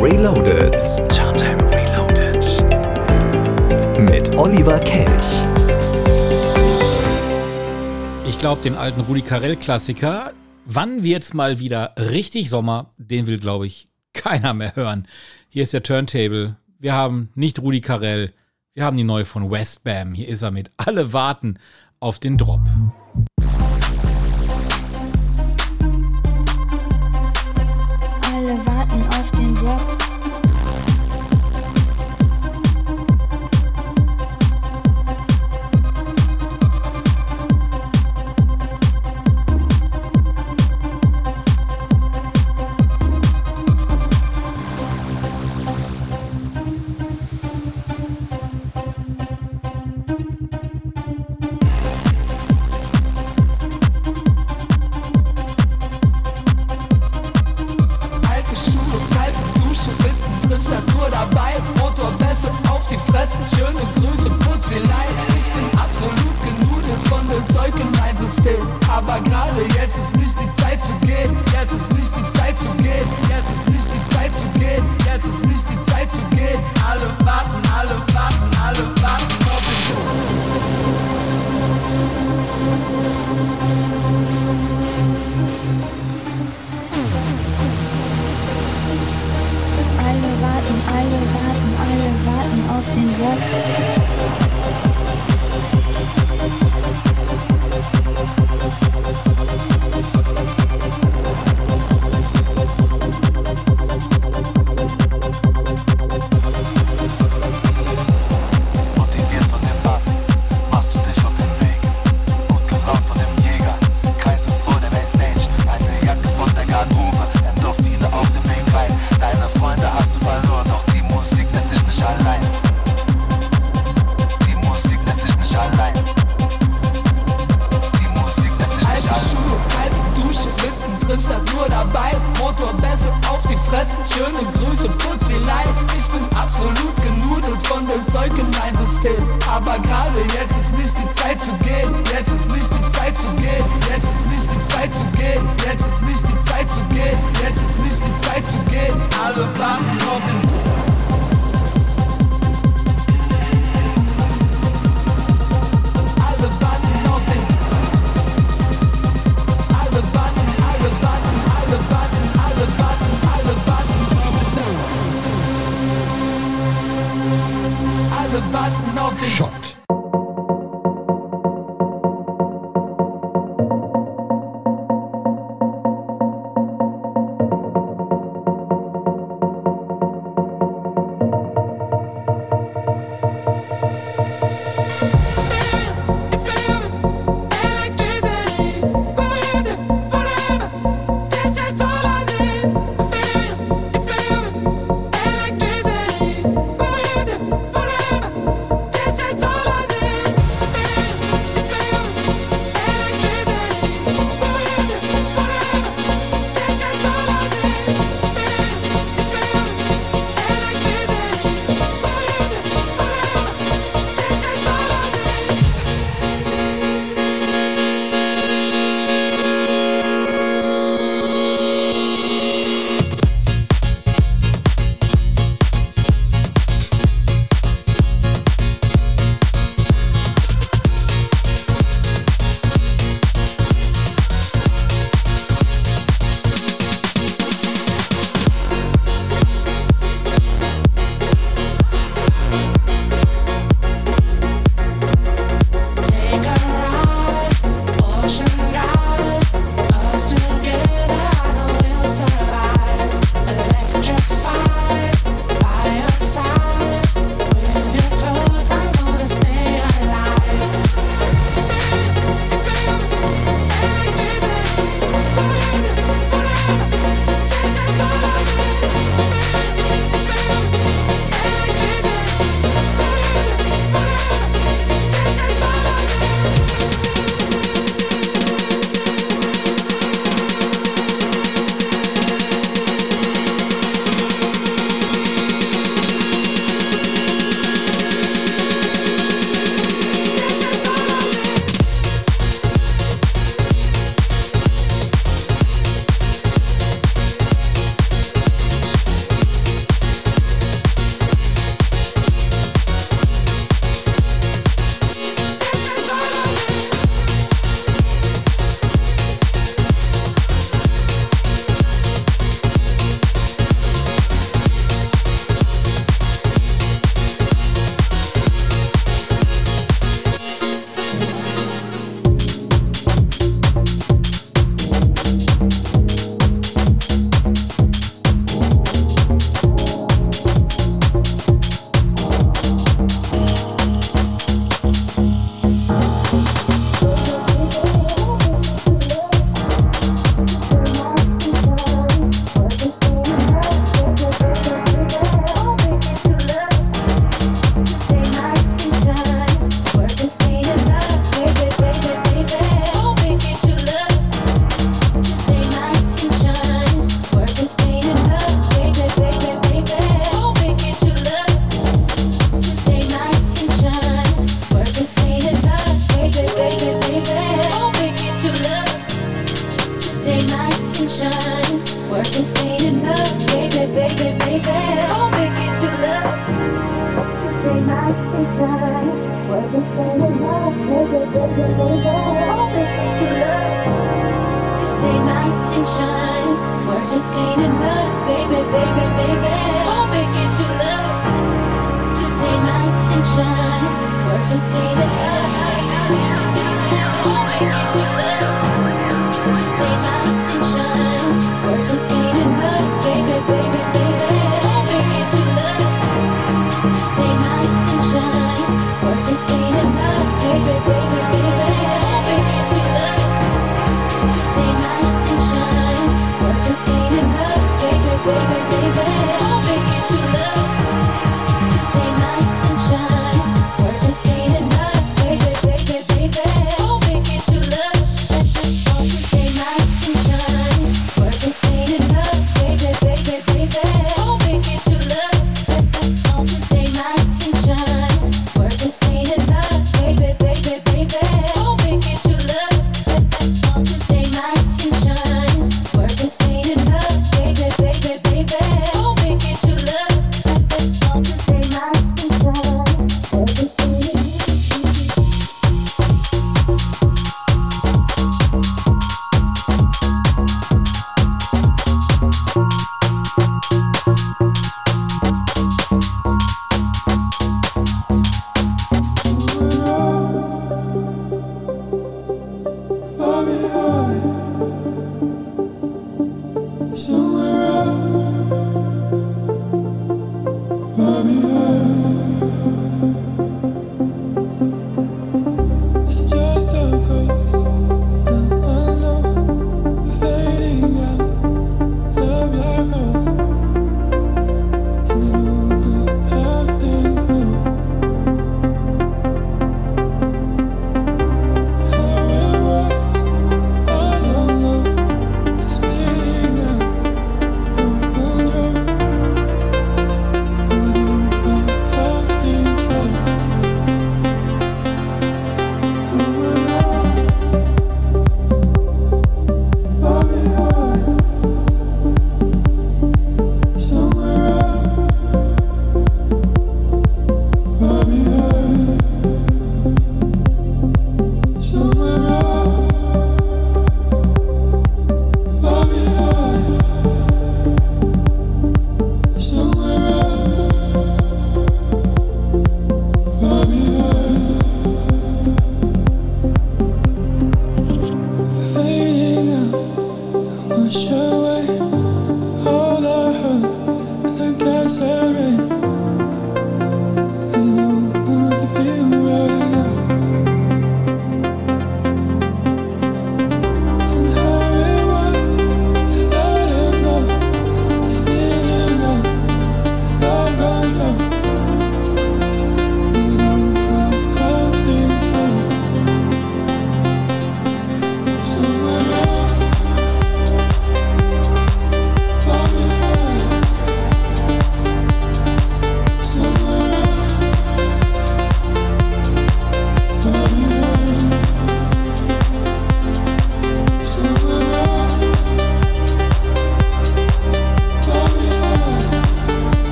Reloaded. Turntime Reloaded. Mit Oliver Kelch. Ich glaube, den alten Rudi Carell-Klassiker, wann wird's mal wieder richtig Sommer, den will, glaube ich, keiner mehr hören. Hier ist der Turntable. Wir haben nicht Rudi Carell, wir haben die neue von Westbam. Hier ist er mit Alle warten auf den Drop.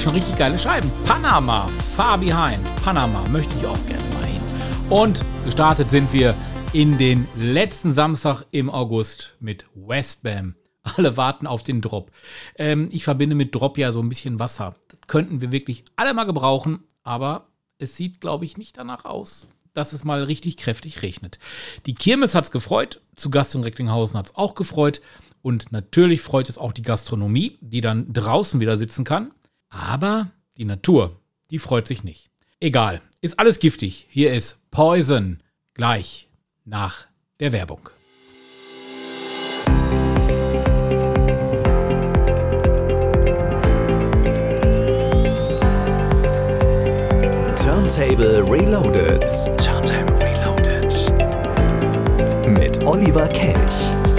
Schon richtig geile Scheiben. Panama, Far Behind. Panama möchte ich auch gerne mal hin. Und gestartet sind wir in den letzten Samstag im August mit Westbam. Alle warten auf den Drop. Ähm, ich verbinde mit Drop ja so ein bisschen Wasser. Das könnten wir wirklich alle mal gebrauchen, aber es sieht, glaube ich, nicht danach aus, dass es mal richtig kräftig regnet. Die Kirmes hat es gefreut, zu Gast in Recklinghausen hat es auch gefreut und natürlich freut es auch die Gastronomie, die dann draußen wieder sitzen kann. Aber die Natur, die freut sich nicht. Egal, ist alles giftig. Hier ist Poison gleich nach der Werbung. Turntable Reloaded Turntable Reloaded. mit Oliver Kelch.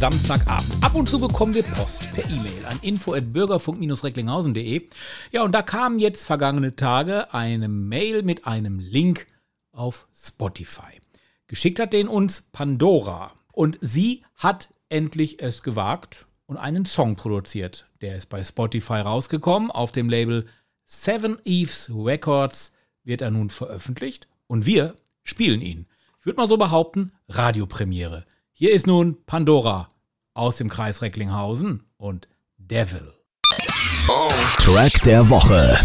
Samstagabend. Ab und zu bekommen wir Post per E-Mail an info@bürgerfunk-recklinghausen.de. Ja, und da kam jetzt vergangene Tage eine Mail mit einem Link auf Spotify. Geschickt hat den uns Pandora und sie hat endlich es gewagt und einen Song produziert. Der ist bei Spotify rausgekommen auf dem Label Seven Eves Records wird er nun veröffentlicht und wir spielen ihn. Ich würde mal so behaupten, Radiopremiere. Hier ist nun Pandora aus dem Kreis Recklinghausen und Devil. Track der Woche.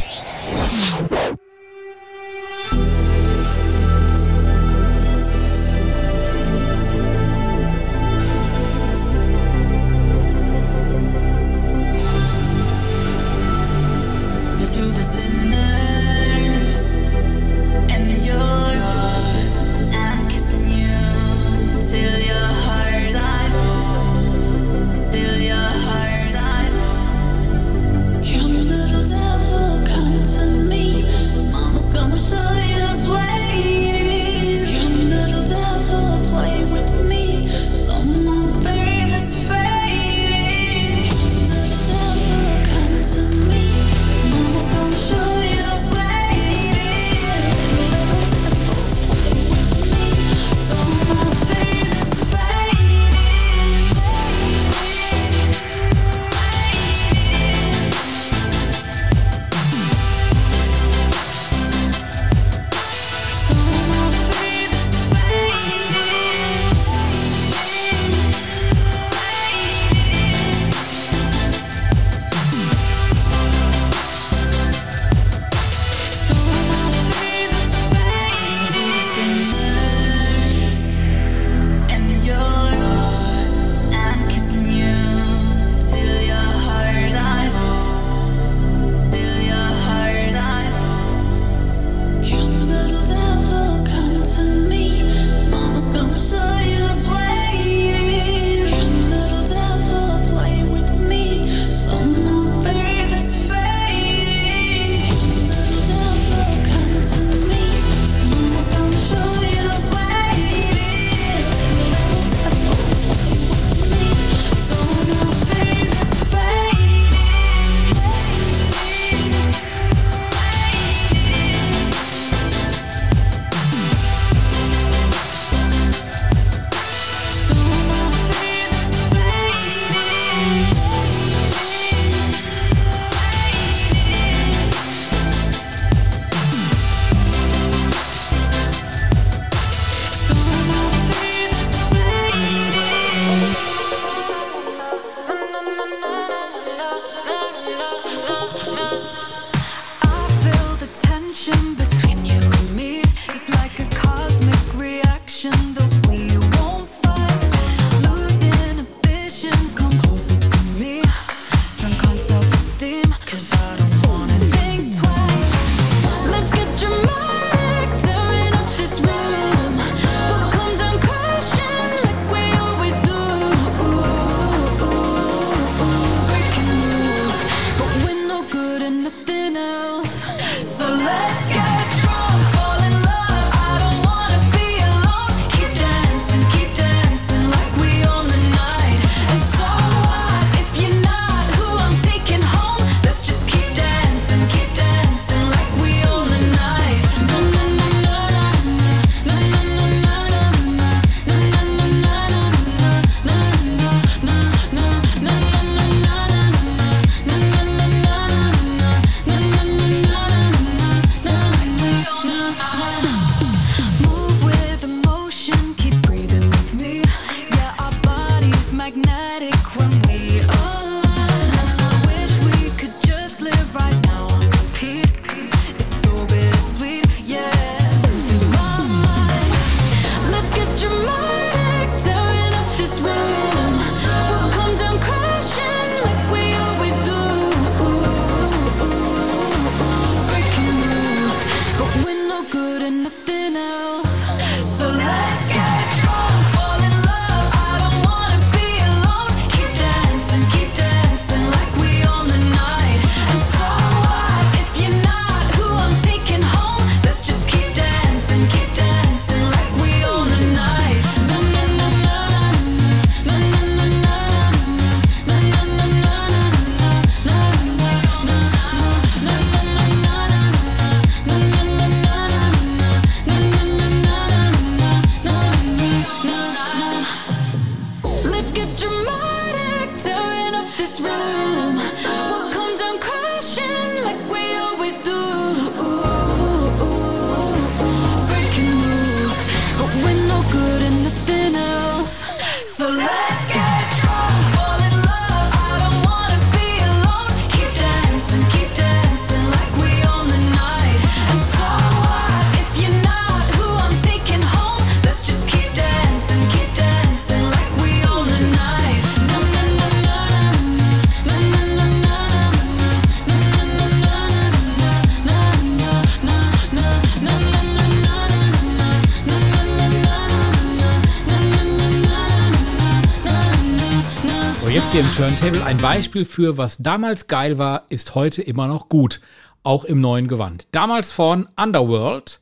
hier im Turntable ein Beispiel für, was damals geil war, ist heute immer noch gut. Auch im neuen Gewand. Damals von Underworld.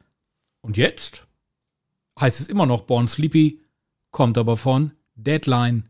Und jetzt heißt es immer noch Born Sleepy, kommt aber von Deadline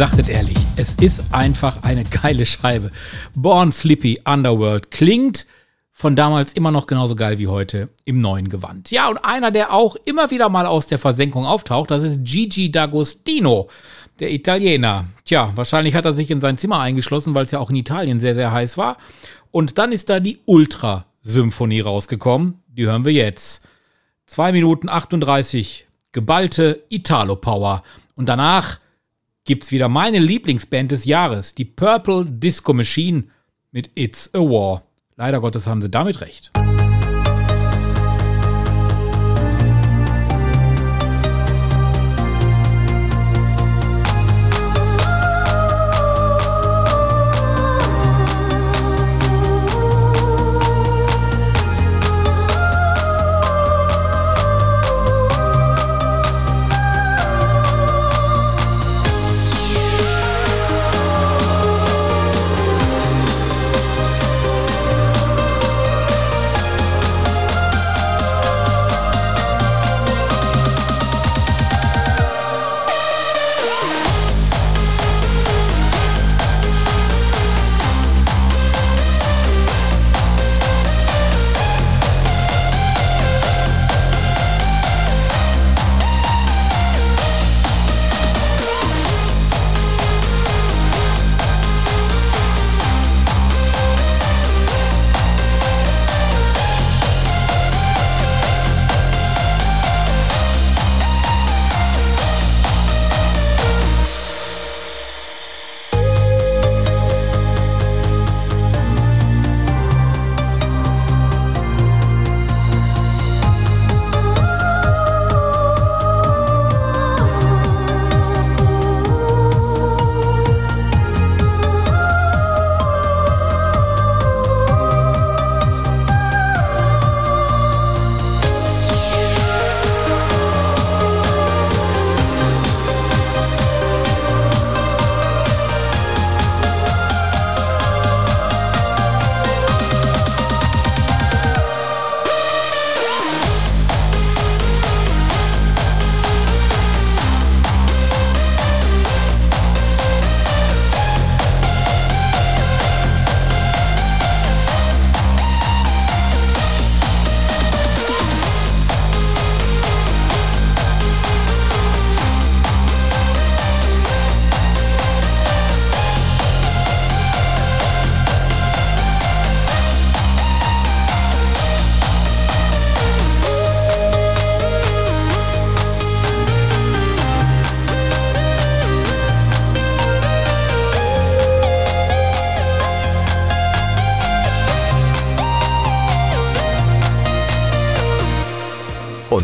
sagt es ehrlich, es ist einfach eine geile Scheibe. Born Slippy Underworld klingt von damals immer noch genauso geil wie heute im neuen Gewand. Ja, und einer, der auch immer wieder mal aus der Versenkung auftaucht, das ist Gigi D'Agostino, der Italiener. Tja, wahrscheinlich hat er sich in sein Zimmer eingeschlossen, weil es ja auch in Italien sehr, sehr heiß war. Und dann ist da die Ultra-Symphonie rausgekommen. Die hören wir jetzt. 2 Minuten 38, geballte Italo-Power. Und danach gibt's wieder meine Lieblingsband des Jahres, die Purple Disco Machine mit It's a War. Leider Gottes haben sie damit recht.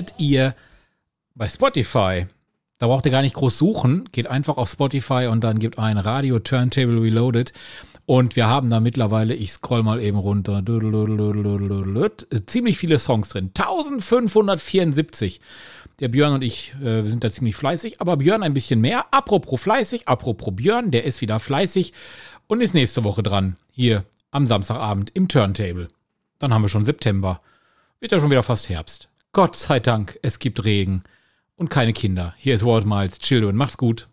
findet ihr bei Spotify. Da braucht ihr gar nicht groß suchen. Geht einfach auf Spotify und dann gibt ein Radio Turntable Reloaded. Und wir haben da mittlerweile, ich scroll mal eben runter, ziemlich viele Songs drin. 1574. Der Björn und ich äh, sind da ziemlich fleißig, aber Björn ein bisschen mehr. Apropos fleißig, apropos Björn, der ist wieder fleißig und ist nächste Woche dran. Hier am Samstagabend im Turntable. Dann haben wir schon September. Wird ja schon wieder fast Herbst. Gott sei Dank, es gibt Regen und keine Kinder. Hier ist Walt Miles. Children, macht's gut.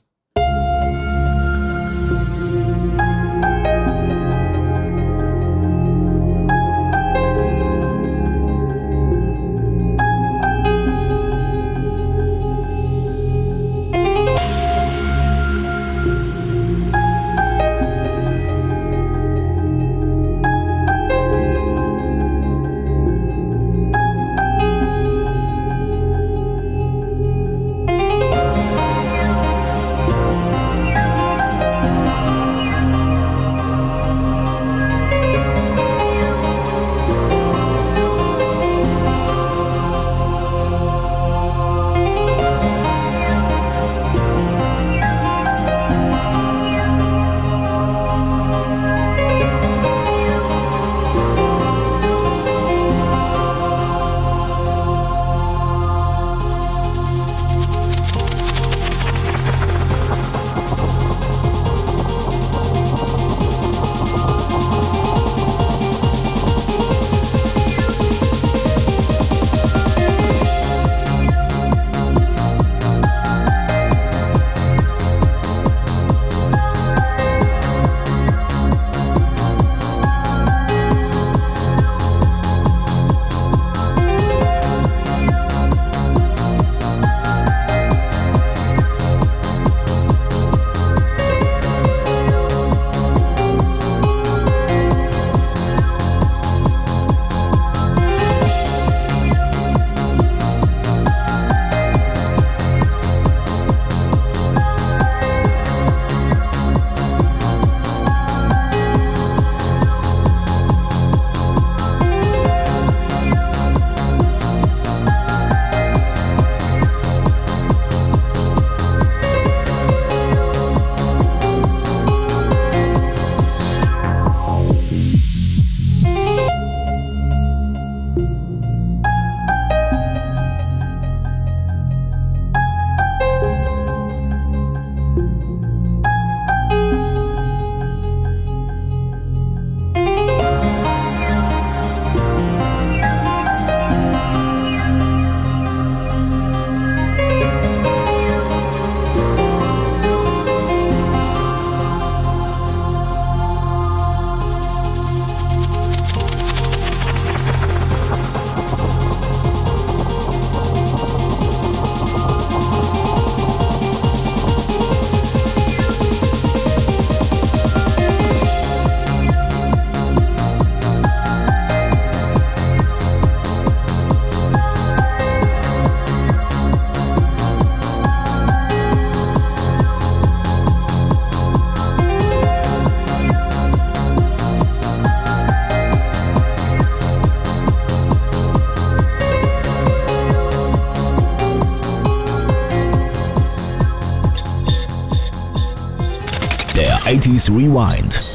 Rewind.